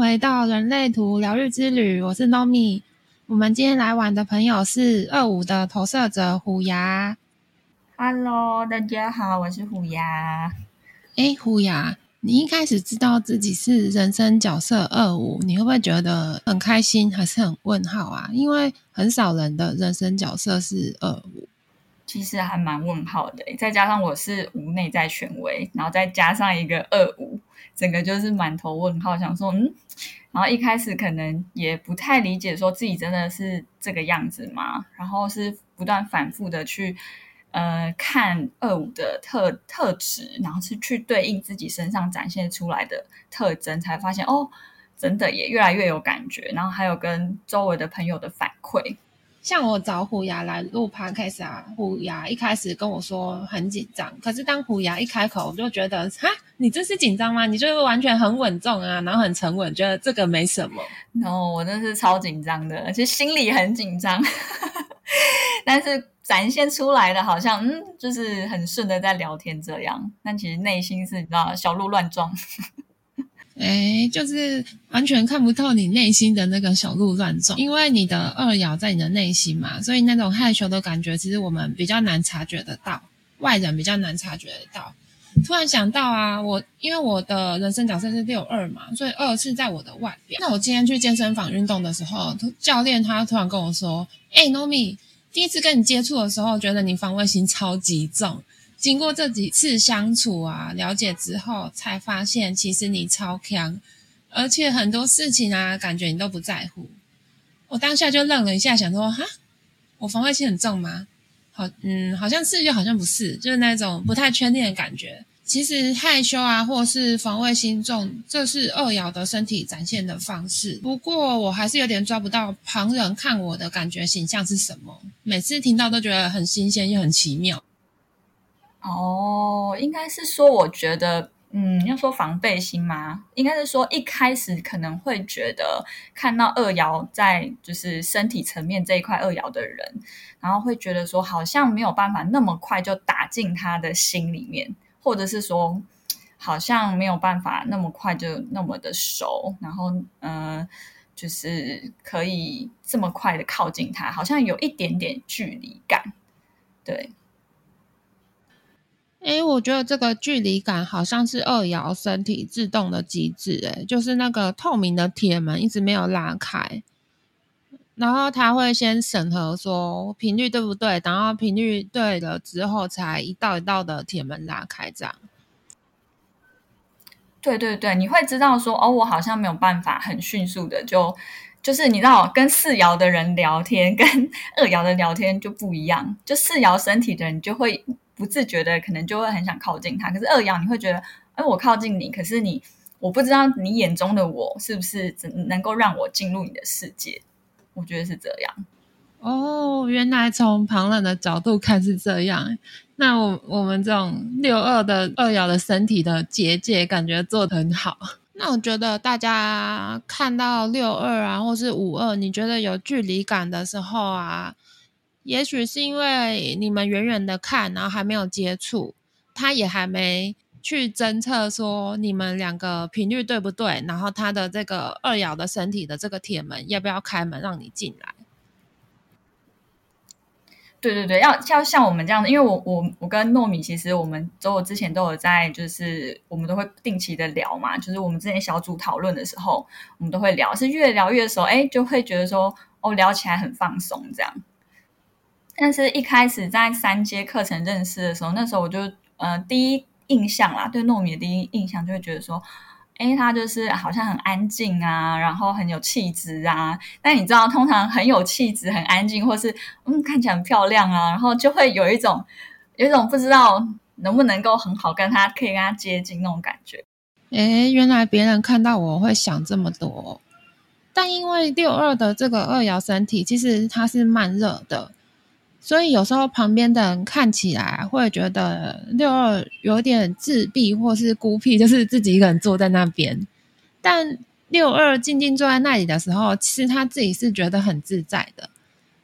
回到人类图疗愈之旅，我是 Nomi。我们今天来玩的朋友是二五的投射者虎牙。Hello，大家好，我是虎牙。哎，虎牙，你一开始知道自己是人生角色二五，你会不会觉得很开心，还是很问号啊？因为很少人的人生角色是二五。其实还蛮问号的，再加上我是无内在权威，然后再加上一个二五，整个就是满头问号，想说嗯，然后一开始可能也不太理解，说自己真的是这个样子吗？然后是不断反复的去呃看二五的特特质，然后是去对应自己身上展现出来的特征，才发现哦，真的也越来越有感觉，然后还有跟周围的朋友的反馈。像我找虎牙来录 podcast 啊，虎牙一开始跟我说很紧张，可是当虎牙一开口，我就觉得哈，你这是紧张吗？你就是完全很稳重啊，然后很沉稳，觉得这个没什么。然后我真是超紧张的，其实心里很紧张，但是展现出来的好像嗯，就是很顺的在聊天这样，但其实内心是你知道小鹿乱撞。哎，就是完全看不透你内心的那个小鹿乱撞，因为你的二爻在你的内心嘛，所以那种害羞的感觉，其实我们比较难察觉得到，外人比较难察觉得到。突然想到啊，我因为我的人生角色是六二嘛，所以二是在我的外表。那我今天去健身房运动的时候，教练他突然跟我说：“哎，Nomi，第一次跟你接触的时候，觉得你防卫心超级重。”经过这几次相处啊，了解之后，才发现其实你超强，而且很多事情啊，感觉你都不在乎。我当下就愣了一下，想说哈，我防卫心很重吗？好，嗯，好像是又好像不是，就是那种不太确定的感觉。其实害羞啊，或是防卫心重，这是二爻的身体展现的方式。不过我还是有点抓不到旁人看我的感觉形象是什么，每次听到都觉得很新鲜又很奇妙。哦，应该是说，我觉得，嗯，要说防备心吗？应该是说，一开始可能会觉得看到二爻在就是身体层面这一块二爻的人，然后会觉得说，好像没有办法那么快就打进他的心里面，或者是说，好像没有办法那么快就那么的熟，然后，嗯，就是可以这么快的靠近他，好像有一点点距离感，对。哎，我觉得这个距离感好像是二摇身体自动的机制，哎，就是那个透明的铁门一直没有拉开，然后他会先审核说频率对不对，然后频率对了之后，才一道一道的铁门拉开，这样。对对对，你会知道说，哦，我好像没有办法很迅速的就，就是你知道，跟四爻的人聊天跟 二爻的聊天就不一样，就四爻身体的人就会。不自觉的，可能就会很想靠近他。可是二爻，你会觉得，哎，我靠近你，可是你，我不知道你眼中的我是不是能能够让我进入你的世界？我觉得是这样。哦，原来从旁人的角度看是这样。那我我们这种六二的二爻的身体的结界，感觉做的很好。那我觉得大家看到六二啊，或是五二，你觉得有距离感的时候啊？也许是因为你们远远的看，然后还没有接触，他也还没去侦测说你们两个频率对不对，然后他的这个二爻的身体的这个铁门要不要开门让你进来？对对对，要要像我们这样的，因为我我我跟糯米其实我们周我之前都有在，就是我们都会定期的聊嘛，就是我们之前小组讨论的时候，我们都会聊，是越聊越熟，哎，就会觉得说哦，聊起来很放松这样。但是，一开始在三阶课程认识的时候，那时候我就，呃，第一印象啦，对糯米的第一印象就会觉得说，哎，他就是好像很安静啊，然后很有气质啊。但你知道，通常很有气质、很安静，或是嗯看起来很漂亮啊，然后就会有一种，有一种不知道能不能够很好跟他可以跟他接近那种感觉。哎，原来别人看到我会想这么多，但因为六二的这个二爻身体，其实它是慢热的。所以有时候旁边的人看起来会觉得六二有点自闭或是孤僻，就是自己一个人坐在那边。但六二静静坐在那里的时候，其实他自己是觉得很自在的。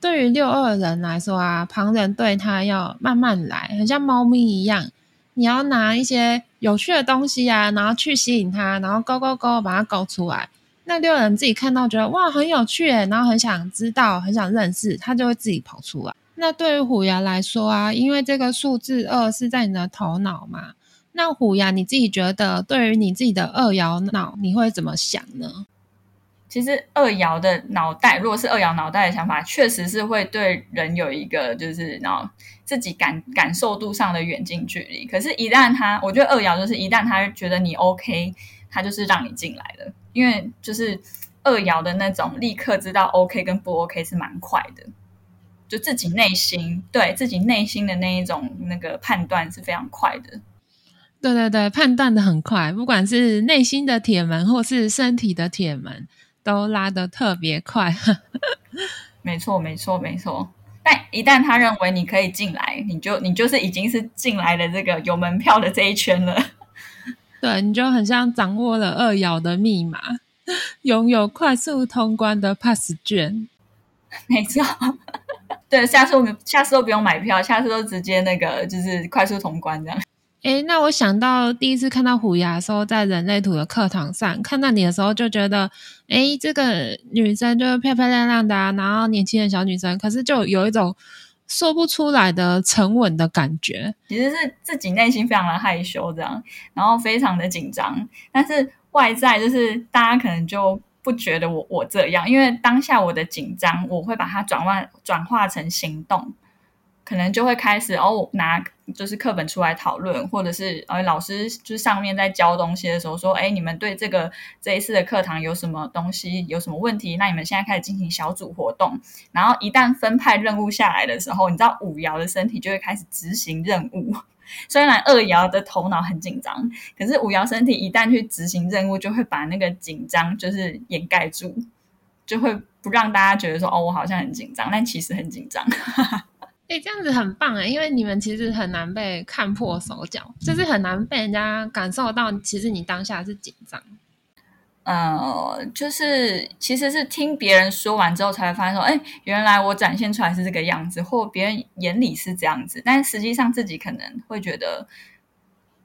对于六二人来说啊，旁人对他要慢慢来，很像猫咪一样，你要拿一些有趣的东西啊，然后去吸引他，然后勾勾勾把它勾出来。那六人自己看到觉得哇很有趣诶，然后很想知道、很想认识，他就会自己跑出来。那对于虎牙来说啊，因为这个数字二是在你的头脑嘛，那虎牙你自己觉得对于你自己的二爻脑，你会怎么想呢？其实二爻的脑袋，如果是二爻脑袋的想法，确实是会对人有一个就是然后自己感感受度上的远近距离。可是，一旦他，我觉得二爻就是一旦他觉得你 OK，他就是让你进来的，因为就是二爻的那种立刻知道 OK 跟不 OK 是蛮快的，就自己内心对自己内心的那一种那个判断是非常快的。对对对，判断的很快，不管是内心的铁门或是身体的铁门。都拉得特别快，没错，没错，没错。但一旦他认为你可以进来，你就你就是已经是进来的这个有门票的这一圈了。对，你就很像掌握了二爻的密码，拥有快速通关的 pass 卷。没错，对，下次我们下次都不用买票，下次都直接那个就是快速通关这样。哎，那我想到第一次看到虎牙的时候，在人类图的课堂上看到你的时候，就觉得，哎，这个女生就是漂漂亮亮的，然后年轻的小女生，可是就有一种说不出来的沉稳的感觉。其实是自己内心非常的害羞，这样，然后非常的紧张，但是外在就是大家可能就不觉得我我这样，因为当下我的紧张，我会把它转换转化成行动。可能就会开始哦，拿就是课本出来讨论，或者是呃老师就是上面在教东西的时候说，哎，你们对这个这一次的课堂有什么东西有什么问题？那你们现在开始进行小组活动，然后一旦分派任务下来的时候，你知道五爻的身体就会开始执行任务。虽然二爻的头脑很紧张，可是五爻身体一旦去执行任务，就会把那个紧张就是掩盖住，就会不让大家觉得说哦，我好像很紧张，但其实很紧张。哎，这样子很棒哎，因为你们其实很难被看破手脚，就是很难被人家感受到，其实你当下是紧张。呃，就是其实是听别人说完之后，才会发现说，哎，原来我展现出来是这个样子，或别人眼里是这样子，但实际上自己可能会觉得，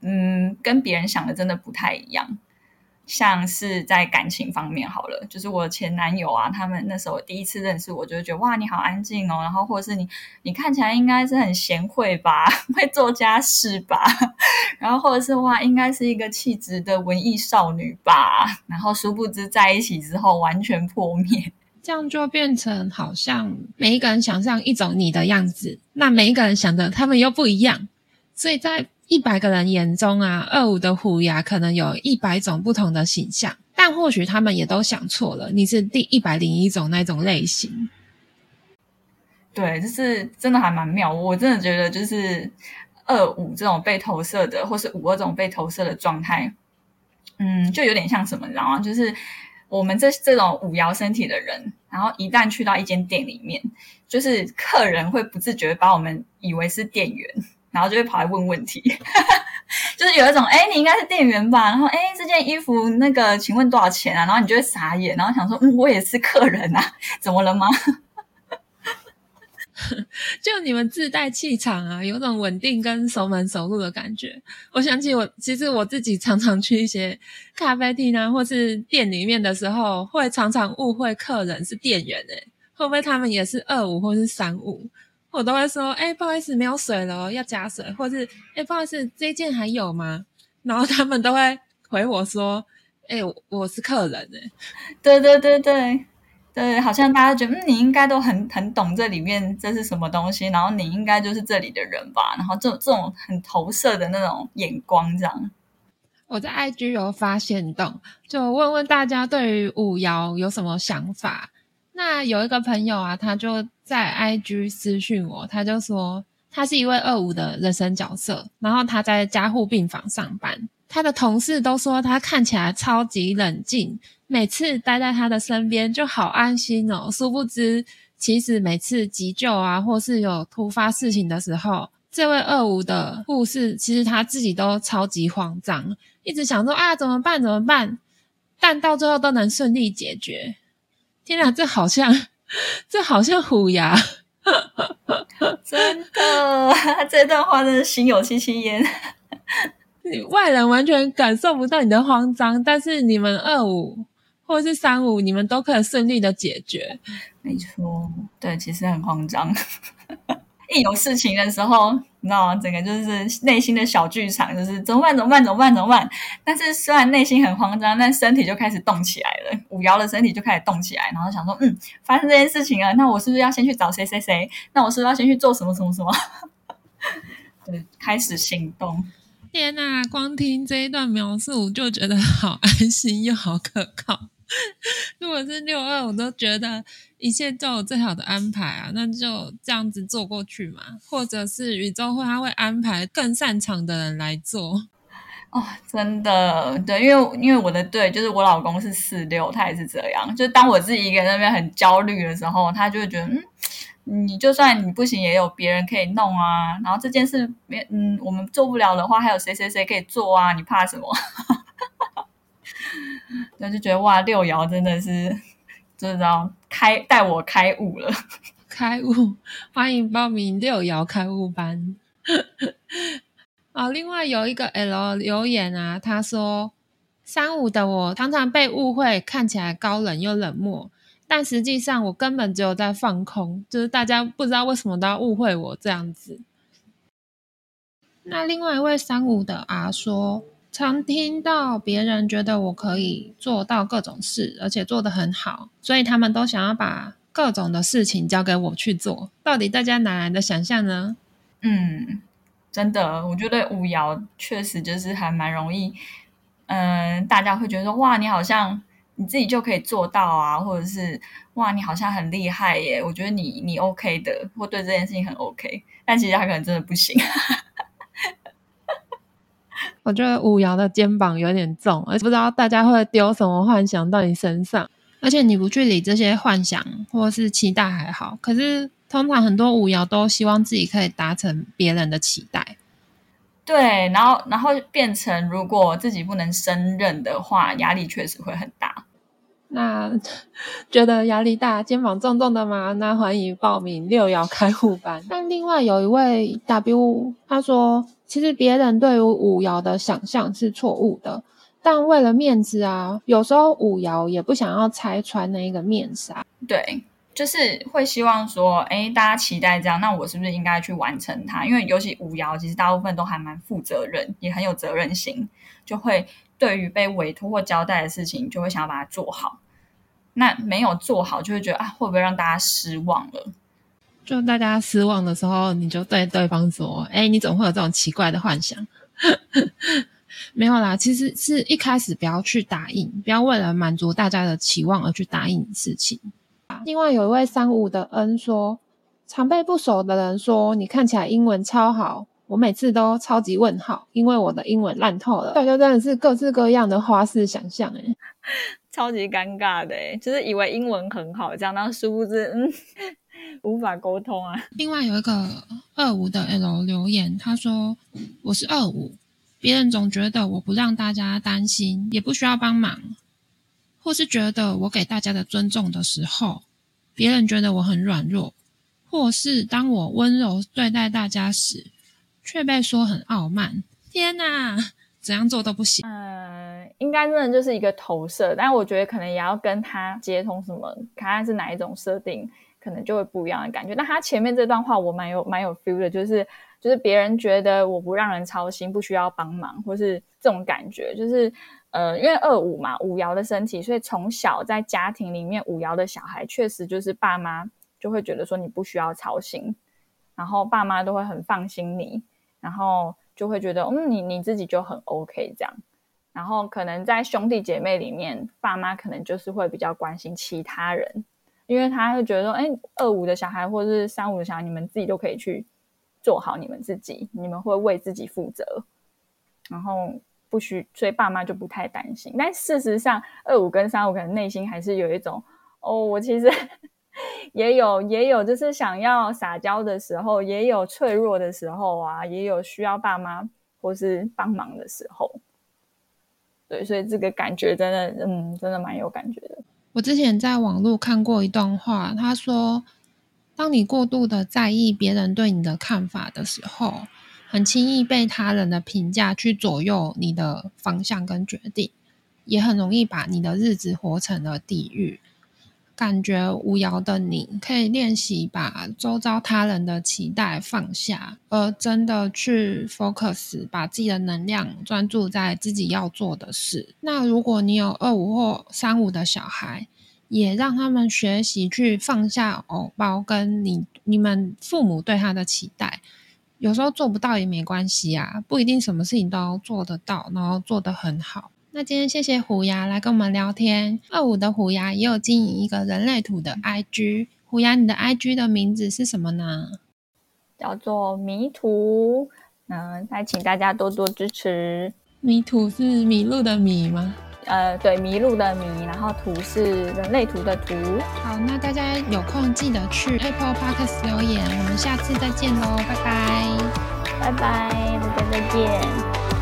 嗯，跟别人想的真的不太一样。像是在感情方面好了，就是我前男友啊，他们那时候第一次认识我，就觉得哇，你好安静哦，然后或者是你，你看起来应该是很贤惠吧，会做家事吧，然后或者是哇，应该是一个气质的文艺少女吧，然后殊不知在一起之后完全破灭，这样就变成好像每一个人想象一种你的样子，那每一个人想的他们又不一样，所以在。一百个人眼中啊，二五的虎牙可能有一百种不同的形象，但或许他们也都想错了，你是第一百零一种那种类型。对，就是真的还蛮妙。我真的觉得，就是二五这种被投射的，或是五二这种被投射的状态，嗯，就有点像什么，你知道吗？就是我们这这种五爻身体的人，然后一旦去到一间店里面，就是客人会不自觉把我们以为是店员。然后就会跑来问问题，就是有一种哎，你应该是店员吧？然后哎，这件衣服那个，请问多少钱啊？然后你就会傻眼，然后想说，嗯，我也是客人啊，怎么了吗？就你们自带气场啊，有种稳定跟熟门熟路的感觉。我想起我，其实我自己常常去一些咖啡厅啊，或是店里面的时候，会常常误会客人是店员诶，会不会他们也是二五或是三五？我都会说，哎，不好意思，没有水了，要加水，或是，哎，不好意思，这件还有吗？然后他们都会回我说，哎，我是客人，哎，对对对对对，好像大家觉得，嗯，你应该都很很懂这里面这是什么东西，然后你应该就是这里的人吧？然后这这种很投射的那种眼光，这样。我在 IG 有发现动，就问问大家对于五爻有什么想法。那有一个朋友啊，他就在 IG 私讯我，他就说他是一位二五的人生角色，然后他在加护病房上班，他的同事都说他看起来超级冷静，每次待在他的身边就好安心哦。殊不知，其实每次急救啊，或是有突发事情的时候，这位二五的护士其实他自己都超级慌张，一直想说啊怎么办怎么办，但到最后都能顺利解决。天哪，这好像，这好像虎牙，真的，这段话真的心有戚戚焉。外人完全感受不到你的慌张，但是你们二五或者是三五，你们都可以顺利的解决。没错，对，其实很慌张。一有事情的时候，你知道吗？整个就是内心的小剧场，就是怎么办？怎么办？怎么办？怎么办？但是虽然内心很慌张，但身体就开始动起来了。五爻的身体就开始动起来，然后想说：嗯，发生这件事情了，那我是不是要先去找谁谁谁？那我是不是要先去做什么什么什么？对，开始行动。天哪！光听这一段描述，就觉得好安心又好可靠。如果是六二，我都觉得一切都有最好的安排啊，那就这样子做过去嘛。或者是宇宙会他会安排更擅长的人来做。哦，真的，对，因为因为我的队就是我老公是四六，他也是这样。就当我自己一个人那边很焦虑的时候，他就会觉得，嗯，你就算你不行，也有别人可以弄啊。然后这件事，别嗯，我们做不了的话，还有谁谁谁可以做啊？你怕什么？那就觉得哇，六爻真的是，就知道开带我开悟了，开悟，欢迎报名六爻开悟班。啊，另外有一个 L 留言啊，他说三五的我常常被误会，看起来高冷又冷漠，但实际上我根本只有在放空，就是大家不知道为什么都要误会我这样子。那另外一位三五的啊说。常听到别人觉得我可以做到各种事，而且做得很好，所以他们都想要把各种的事情交给我去做。到底大家哪来的想象呢？嗯，真的，我觉得五爻确实就是还蛮容易，嗯，大家会觉得说哇，你好像你自己就可以做到啊，或者是哇，你好像很厉害耶。我觉得你你 OK 的，或对这件事情很 OK，但其实他可能真的不行。我觉得五爻的肩膀有点重，而且不知道大家会丢什么幻想到你身上。而且你不去理这些幻想或是期待还好，可是通常很多五爻都希望自己可以达成别人的期待。对，然后然后变成如果自己不能胜任的话，压力确实会很大。那 觉得压力大、肩膀重重的吗？那欢迎报名六爻开户班。但另外有一位 W，他说。其实别人对于五爻的想象是错误的，但为了面子啊，有时候五爻也不想要拆穿那一个面纱。对，就是会希望说，哎，大家期待这样，那我是不是应该去完成它？因为尤其五爻，其实大部分都还蛮负责任，也很有责任心，就会对于被委托或交代的事情，就会想要把它做好。那没有做好，就会觉得啊，会不会让大家失望了？就大家失望的时候，你就对对方说：“哎，你怎么会有这种奇怪的幻想？” 没有啦，其实是一开始不要去答应，不要为了满足大家的期望而去答应事情。另外有一位三五的恩说：“常被不熟的人说你看起来英文超好，我每次都超级问号，因为我的英文烂透了。”大家真的是各式各样的花式想象，哎，超级尴尬的，哎，就是以为英文很好，这样，但殊不知，嗯。无法沟通啊！另外有一个二五的 L 留言，他说：“我是二五，别人总觉得我不让大家担心，也不需要帮忙，或是觉得我给大家的尊重的时候，别人觉得我很软弱，或是当我温柔对待大家时，却被说很傲慢。天哪，怎样做都不行。”呃，应该真的就是一个投射，但我觉得可能也要跟他接通什么，看看是哪一种设定。可能就会不一样的感觉。那他前面这段话我蛮有蛮有 feel 的，就是就是别人觉得我不让人操心，不需要帮忙，或是这种感觉，就是呃，因为二五嘛，五爻的身体，所以从小在家庭里面，五爻的小孩确实就是爸妈就会觉得说你不需要操心，然后爸妈都会很放心你，然后就会觉得嗯，你你自己就很 OK 这样。然后可能在兄弟姐妹里面，爸妈可能就是会比较关心其他人。因为他会觉得说，哎，二五的小孩或者是三五的小孩，你们自己都可以去做好你们自己，你们会为自己负责，然后不需，所以爸妈就不太担心。但事实上，二五跟三五可能内心还是有一种，哦，我其实也 有也有，就是想要撒娇的时候，也有脆弱的时候啊，也有需要爸妈或是帮忙的时候。对，所以这个感觉真的，嗯，真的蛮有感觉的。我之前在网络看过一段话，他说：“当你过度的在意别人对你的看法的时候，很轻易被他人的评价去左右你的方向跟决定。也很容易把你的日子活成了地狱。感觉无聊的你，可以练习把周遭他人的期待放下，而真的去 focus，把自己的能量专注在自己要做的事。那如果你有二五或三五的小孩，也让他们学习去放下偶包，跟你你们父母对他的期待。有时候做不到也没关系啊，不一定什么事情都要做得到，然后做得很好。那今天谢谢虎牙来跟我们聊天。二五的虎牙也有经营一个人类图的 IG。虎牙，你的 IG 的名字是什么呢？叫做迷途。嗯，再请大家多多支持。迷途是迷路的迷吗？呃，对，迷路的迷，然后图是人类图的图。好，那大家有空记得去 Apple Podcast 留言。我们下次再见喽，拜拜，拜拜，大家再见。